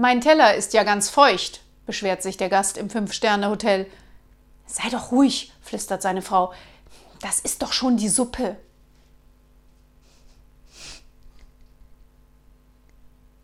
Mein Teller ist ja ganz feucht, beschwert sich der Gast im Fünf-Sterne-Hotel. Sei doch ruhig, flüstert seine Frau. Das ist doch schon die Suppe.